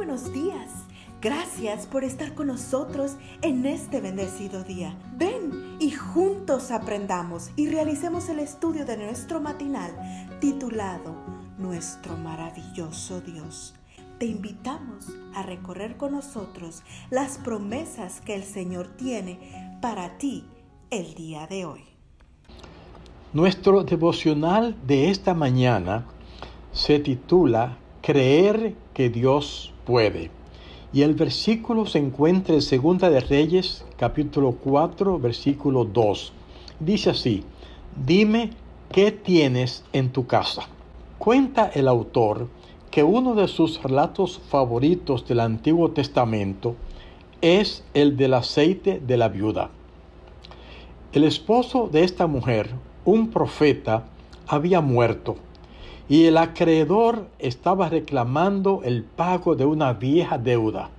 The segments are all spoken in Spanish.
buenos días. Gracias por estar con nosotros en este bendecido día. Ven y juntos aprendamos y realicemos el estudio de nuestro matinal titulado Nuestro maravilloso Dios. Te invitamos a recorrer con nosotros las promesas que el Señor tiene para ti el día de hoy. Nuestro devocional de esta mañana se titula Creer que Dios puede. Y el versículo se encuentra en Segunda de Reyes, capítulo 4, versículo 2. Dice así, dime qué tienes en tu casa. Cuenta el autor que uno de sus relatos favoritos del Antiguo Testamento es el del aceite de la viuda. El esposo de esta mujer, un profeta, había muerto y el acreedor estaba reclamando el pago de una vieja deuda.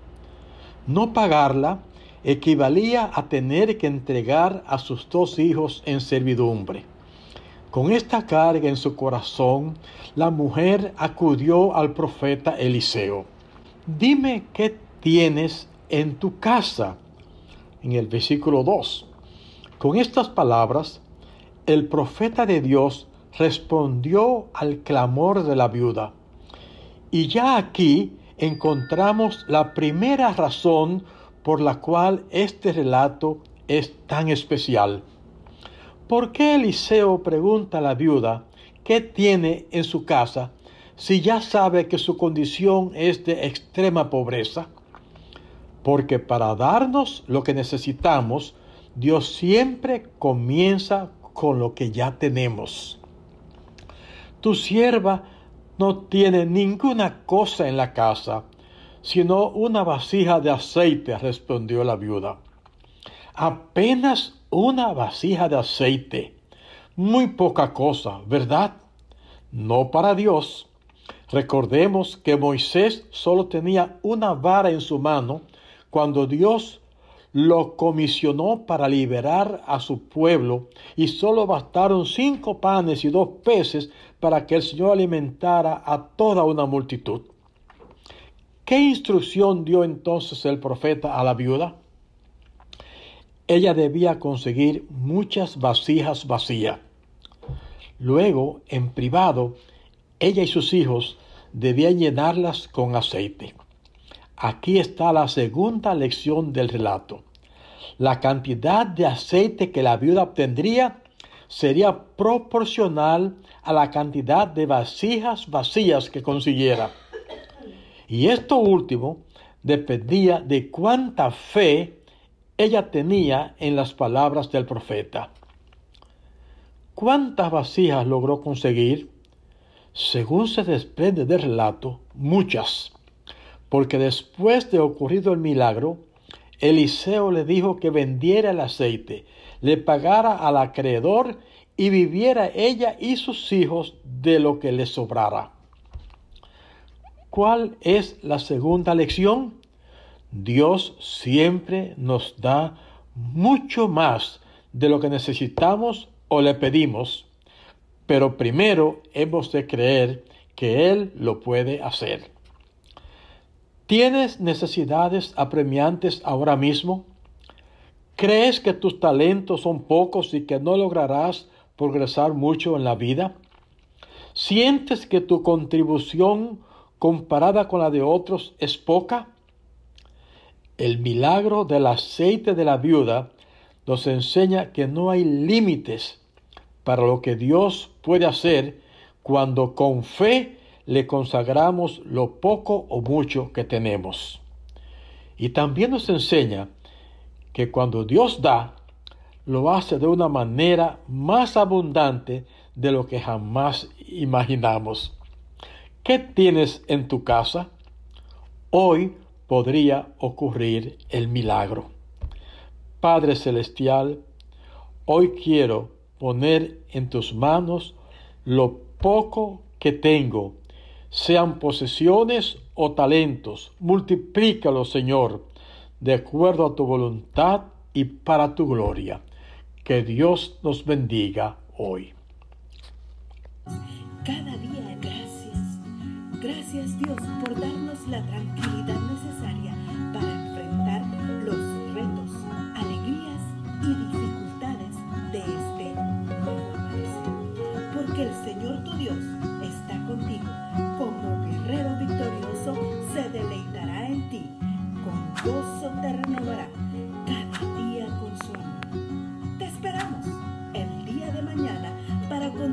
No pagarla equivalía a tener que entregar a sus dos hijos en servidumbre. Con esta carga en su corazón, la mujer acudió al profeta Eliseo. Dime qué tienes en tu casa. En el versículo 2. Con estas palabras, el profeta de Dios respondió al clamor de la viuda. Y ya aquí encontramos la primera razón por la cual este relato es tan especial. ¿Por qué Eliseo pregunta a la viuda qué tiene en su casa si ya sabe que su condición es de extrema pobreza? Porque para darnos lo que necesitamos, Dios siempre comienza con lo que ya tenemos. Tu sierva no tiene ninguna cosa en la casa, sino una vasija de aceite, respondió la viuda. Apenas una vasija de aceite. Muy poca cosa, ¿verdad? No para Dios. Recordemos que Moisés solo tenía una vara en su mano cuando Dios lo comisionó para liberar a su pueblo y solo bastaron cinco panes y dos peces para que el Señor alimentara a toda una multitud. ¿Qué instrucción dio entonces el profeta a la viuda? Ella debía conseguir muchas vasijas vacías. Luego, en privado, ella y sus hijos debían llenarlas con aceite. Aquí está la segunda lección del relato. La cantidad de aceite que la viuda obtendría sería proporcional a la cantidad de vasijas vacías que consiguiera. Y esto último dependía de cuánta fe ella tenía en las palabras del profeta. ¿Cuántas vasijas logró conseguir? Según se desprende del relato, muchas porque después de ocurrido el milagro, Eliseo le dijo que vendiera el aceite, le pagara al acreedor y viviera ella y sus hijos de lo que le sobrara. ¿Cuál es la segunda lección? Dios siempre nos da mucho más de lo que necesitamos o le pedimos, pero primero hemos de creer que Él lo puede hacer. ¿Tienes necesidades apremiantes ahora mismo? ¿Crees que tus talentos son pocos y que no lograrás progresar mucho en la vida? ¿Sientes que tu contribución comparada con la de otros es poca? El milagro del aceite de la viuda nos enseña que no hay límites para lo que Dios puede hacer cuando con fe le consagramos lo poco o mucho que tenemos. Y también nos enseña que cuando Dios da, lo hace de una manera más abundante de lo que jamás imaginamos. ¿Qué tienes en tu casa? Hoy podría ocurrir el milagro. Padre Celestial, hoy quiero poner en tus manos lo poco que tengo sean posesiones o talentos. Multiplícalos, Señor, de acuerdo a tu voluntad y para tu gloria. Que Dios nos bendiga hoy. Cada día gracias. Gracias Dios por darnos la tranquilidad necesaria para enfrentar los retos, alegrías y dificultades de este nuevo amanecer. Porque el Señor tu Dios está contigo